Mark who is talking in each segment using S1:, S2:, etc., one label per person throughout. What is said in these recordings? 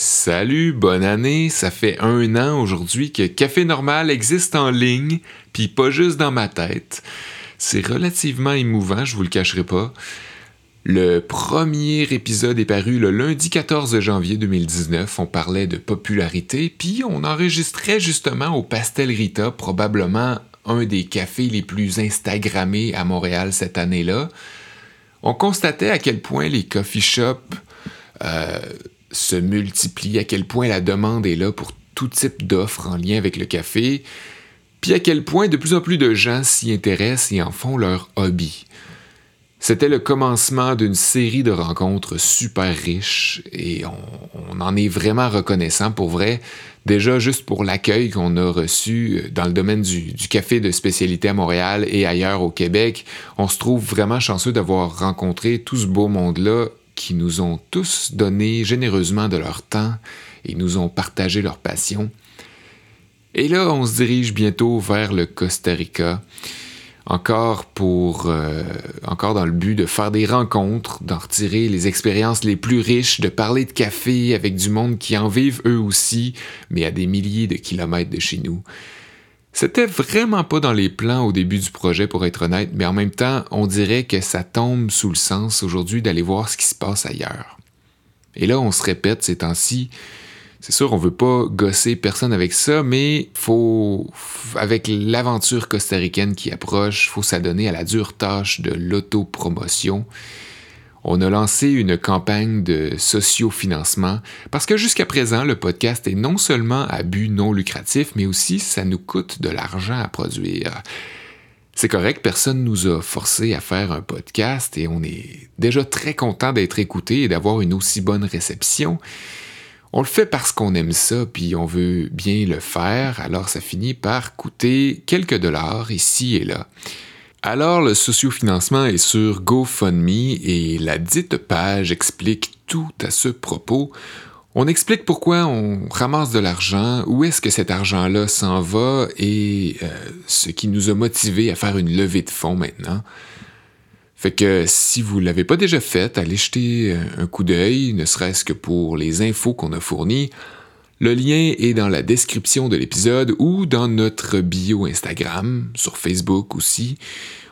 S1: Salut, bonne année. Ça fait un an aujourd'hui que Café Normal existe en ligne, puis pas juste dans ma tête. C'est relativement émouvant, je vous le cacherai pas. Le premier épisode est paru le lundi 14 janvier 2019. On parlait de popularité, puis on enregistrait justement au Pastel Rita, probablement un des cafés les plus Instagrammés à Montréal cette année-là. On constatait à quel point les coffee shops euh, se multiplie, à quel point la demande est là pour tout type d'offres en lien avec le café, puis à quel point de plus en plus de gens s'y intéressent et en font leur hobby. C'était le commencement d'une série de rencontres super riches et on, en est vraiment reconnaissant pour vrai. Déjà juste pour l'accueil qu'on a reçu dans le domaine du, du, café de spécialité à Montréal et ailleurs au Québec, on se trouve vraiment chanceux d'avoir rencontré tout ce beau monde-là qui nous ont tous donné généreusement de leur temps et nous ont partagé leur passion. Et là, on se dirige bientôt vers le Costa Rica, encore pour, euh, encore dans le but de faire des rencontres, d'en retirer les expériences les plus riches, de parler de café avec du monde qui en vivent eux aussi, mais à des milliers de kilomètres de chez nous. C'était vraiment pas dans les plans au début du projet, pour être honnête, mais en même temps, on dirait que ça tombe sous le sens aujourd'hui d'aller voir ce qui se passe ailleurs. Et là, on se répète ces temps-ci. C'est sûr, on veut pas gosser personne avec ça, mais faut, avec l'aventure costaricaine qui approche, faut s'adonner à la dure tâche de l'autopromotion on a lancé une campagne de sociofinancement parce que jusqu'à présent, le podcast est non seulement à but non lucratif, mais aussi ça nous coûte de l'argent à produire. C'est correct, personne nous a forcé à faire un podcast et on est déjà très content d'être écouté et d'avoir une aussi bonne réception. On le fait parce qu'on aime ça, puis on veut bien le faire, alors ça finit par coûter quelques dollars ici et là. Alors le sociofinancement est sur GoFundMe et la dite page explique tout à ce propos. On explique pourquoi on ramasse de l'argent, où est-ce que cet argent-là s'en va et euh, ce qui nous a motivés à faire une levée de fonds maintenant. Fait que si vous l'avez pas déjà fait, allez jeter un coup d'œil, ne serait-ce que pour les infos qu'on a fournies. Le lien est dans la description de l'épisode ou dans notre bio Instagram, sur Facebook aussi.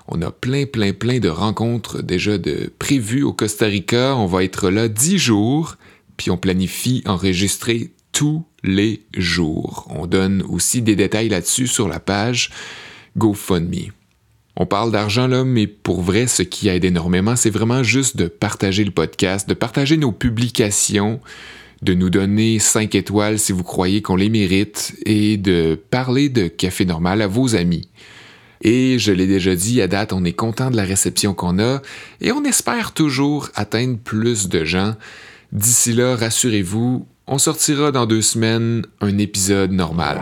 S1: On a plein, plein, plein de rencontres déjà de prévues au Costa Rica. On va être là dix jours, puis on planifie enregistrer tous les jours. On donne aussi des détails là-dessus sur la page GoFundMe. On parle d'argent là, mais pour vrai, ce qui aide énormément, c'est vraiment juste de partager le podcast, de partager nos publications, de nous donner 5 étoiles si vous croyez qu'on les mérite et de parler de Café Normal à vos amis. Et je l'ai déjà dit, à date, on est content de la réception qu'on a et on espère toujours atteindre plus de gens. D'ici là, rassurez-vous, on sortira dans deux semaines un épisode normal.